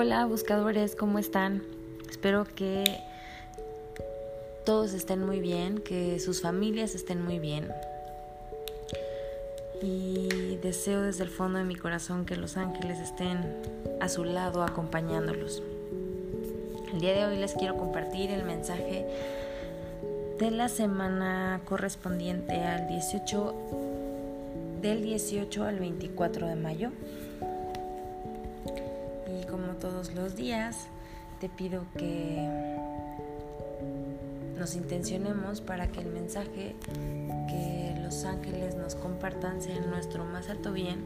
Hola buscadores, ¿cómo están? Espero que todos estén muy bien, que sus familias estén muy bien. Y deseo desde el fondo de mi corazón que los ángeles estén a su lado acompañándolos. El día de hoy les quiero compartir el mensaje de la semana correspondiente al 18 del 18 al 24 de mayo todos los días, te pido que nos intencionemos para que el mensaje que los ángeles nos compartan sea en nuestro más alto bien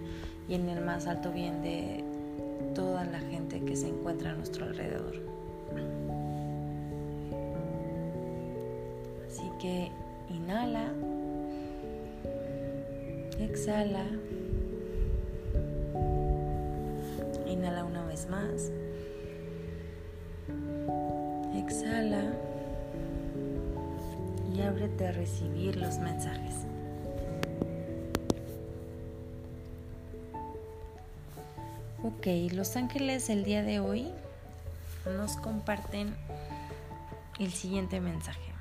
y en el más alto bien de toda la gente que se encuentra a nuestro alrededor. Así que inhala, exhala. Más. Exhala y ábrete a recibir los mensajes. Ok, los ángeles el día de hoy nos comparten el siguiente mensaje.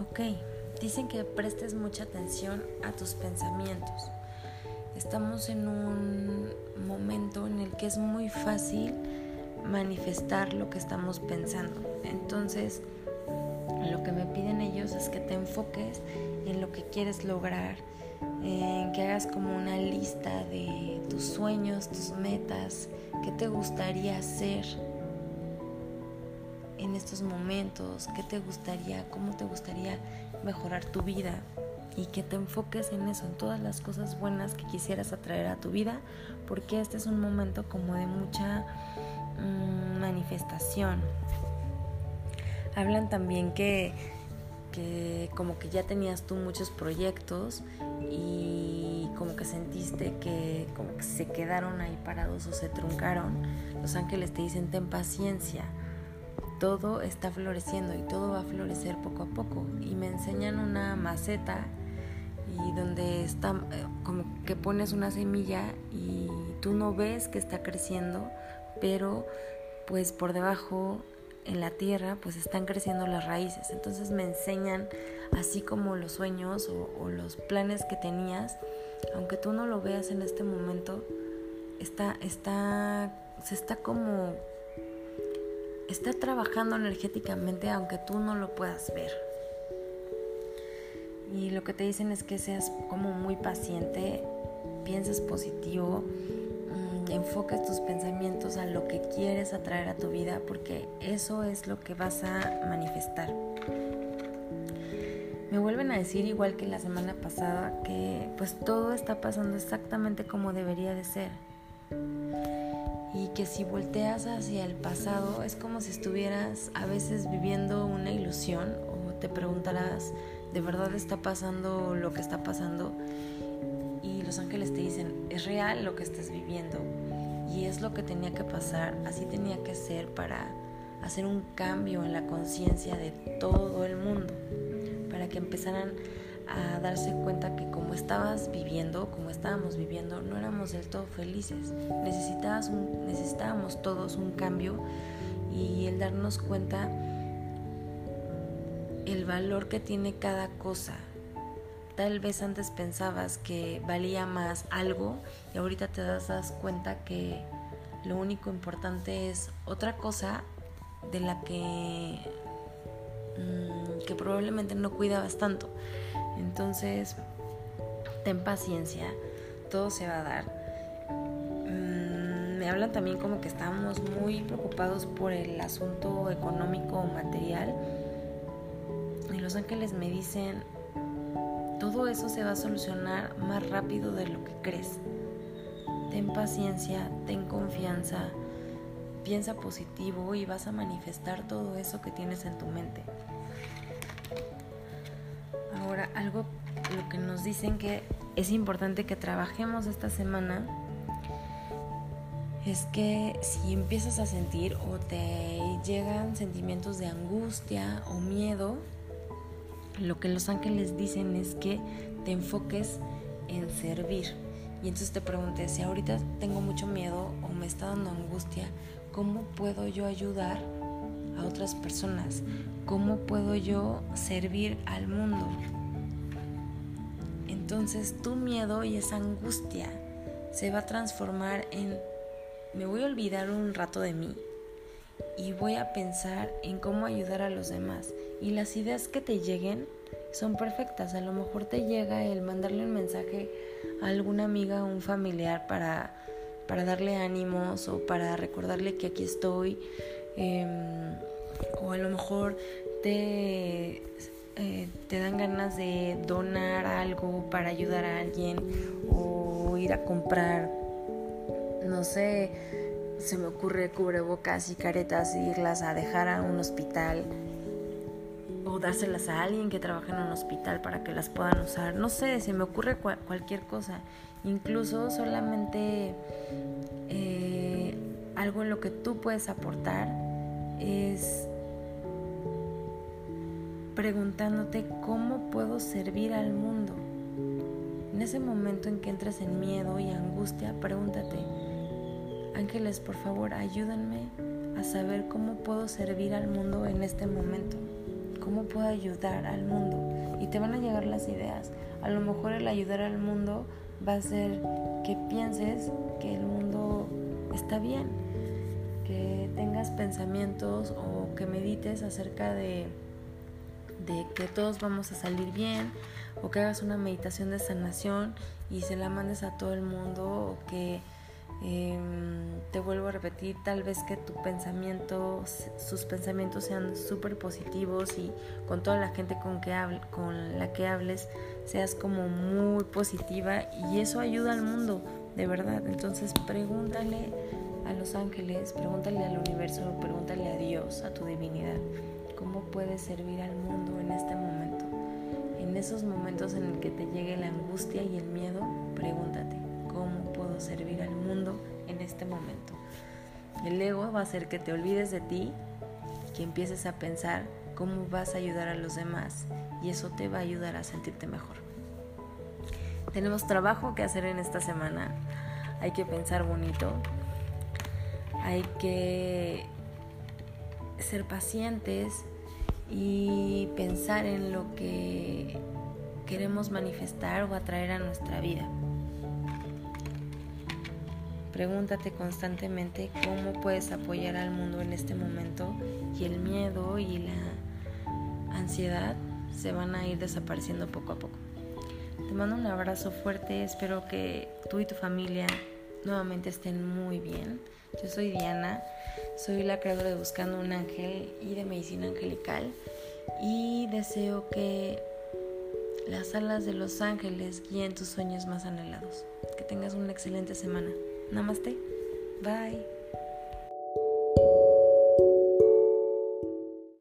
Ok, dicen que prestes mucha atención a tus pensamientos estamos en un momento en el que es muy fácil manifestar lo que estamos pensando. Entonces, lo que me piden ellos es que te enfoques en lo que quieres lograr, en que hagas como una lista de tus sueños, tus metas, qué te gustaría hacer en estos momentos, qué te gustaría, cómo te gustaría mejorar tu vida y que te enfoques en eso, en todas las cosas buenas que quisieras atraer a tu vida, porque este es un momento como de mucha mm, manifestación. Hablan también que, que como que ya tenías tú muchos proyectos y como que sentiste que como que se quedaron ahí parados o se truncaron. Los ángeles te dicen ten paciencia todo está floreciendo y todo va a florecer poco a poco. Y me enseñan una maceta y donde está eh, como que pones una semilla y tú no ves que está creciendo, pero pues por debajo en la tierra pues están creciendo las raíces. Entonces me enseñan así como los sueños o, o los planes que tenías, aunque tú no lo veas en este momento, está, está, se está como, está trabajando energéticamente aunque tú no lo puedas ver y lo que te dicen es que seas como muy paciente, pienses positivo, mm, enfoques tus pensamientos a lo que quieres atraer a tu vida porque eso es lo que vas a manifestar. Me vuelven a decir igual que la semana pasada que pues todo está pasando exactamente como debería de ser. Y que si volteas hacia el pasado es como si estuvieras a veces viviendo una ilusión o te preguntarás de verdad está pasando lo que está pasando y los ángeles te dicen, es real lo que estás viviendo y es lo que tenía que pasar, así tenía que ser para hacer un cambio en la conciencia de todo el mundo, para que empezaran a darse cuenta que como estabas viviendo, como estábamos viviendo, no éramos del todo felices. necesitábamos todos un cambio y el darnos cuenta el valor que tiene cada cosa. Tal vez antes pensabas que valía más algo y ahorita te das, cuenta que lo único importante es otra cosa de la que, mm, que probablemente no cuidabas tanto. Entonces, ten paciencia, todo se va a dar. Mm, me hablan también como que estamos muy preocupados por el asunto económico o material los ángeles me dicen, todo eso se va a solucionar más rápido de lo que crees. Ten paciencia, ten confianza, piensa positivo y vas a manifestar todo eso que tienes en tu mente. Algo lo que nos dicen que es importante que trabajemos esta semana es que si empiezas a sentir o te llegan sentimientos de angustia o miedo, lo que los ángeles dicen es que te enfoques en servir, Y entonces te pregunté, si ahorita tengo mucho miedo o me está dando angustia, ¿cómo puedo yo ayudar a otras personas? ¿Cómo puedo yo servir al mundo? Entonces tu miedo y esa angustia se va a transformar en me voy a olvidar un rato de mí y voy a pensar en cómo ayudar a los demás. Y las ideas que te lleguen son perfectas. A lo mejor te llega el mandarle un mensaje a alguna amiga o un familiar para, para darle ánimos o para recordarle que aquí estoy. Em, o a lo mejor te, eh, te dan ganas de donar algo para ayudar a alguien o ir a comprar, no sé, se me ocurre cubrebocas y caretas e irlas a dejar a un hospital o dárselas a alguien que trabaja en un hospital para que las puedan usar. No sé, se me ocurre cualquier cosa. Incluso solamente eh, algo en lo que tú puedes aportar es preguntándote cómo puedo servir al mundo. En ese momento en que entres en miedo y angustia, pregúntate, ángeles, por favor, ayúdenme a saber cómo puedo servir al mundo en este momento cómo puedo ayudar al mundo. Y te van a llegar las ideas. A lo mejor el ayudar al mundo va a ser que pienses que el mundo está bien, que tengas pensamientos o que medites acerca de, de que todos vamos a salir bien o que hagas una meditación de sanación y se la mandes a todo el mundo o que Em, te vuelvo a repetir, tal vez que tu pensamiento, sus pensamientos sean súper positivos y con toda la gente con, que con la que hables seas como muy positiva y eso ayuda al mundo, de verdad. Entonces pregúntale a los ángeles, pregúntale al universo, pregúntale a Dios, a tu divinidad, cómo puedes servir al mundo en este momento. En esos momentos en el que te llegue la angustia y el miedo, pregúntate cómo puedo servir al mundo en este momento. El ego va a hacer que te olvides de ti, que empieces a pensar cómo vas a ayudar a los demás y eso te va a ayudar a sentirte mejor. Tenemos trabajo que hacer en esta semana. Hay que pensar bonito. Hay que ser pacientes y pensar en lo que queremos manifestar o atraer a nuestra vida. Pregúntate constantemente cómo puedes apoyar al mundo en este momento y el miedo y la ansiedad se van a ir desapareciendo poco a poco. Te mando un abrazo fuerte, espero que tú y tu familia nuevamente estén muy bien. Yo soy Diana, soy la creadora de Buscando un Ángel y de Medicina Angelical y deseo que las alas de los ángeles guíen tus sueños más anhelados. Que tengas una excelente semana. Namaste. Bye.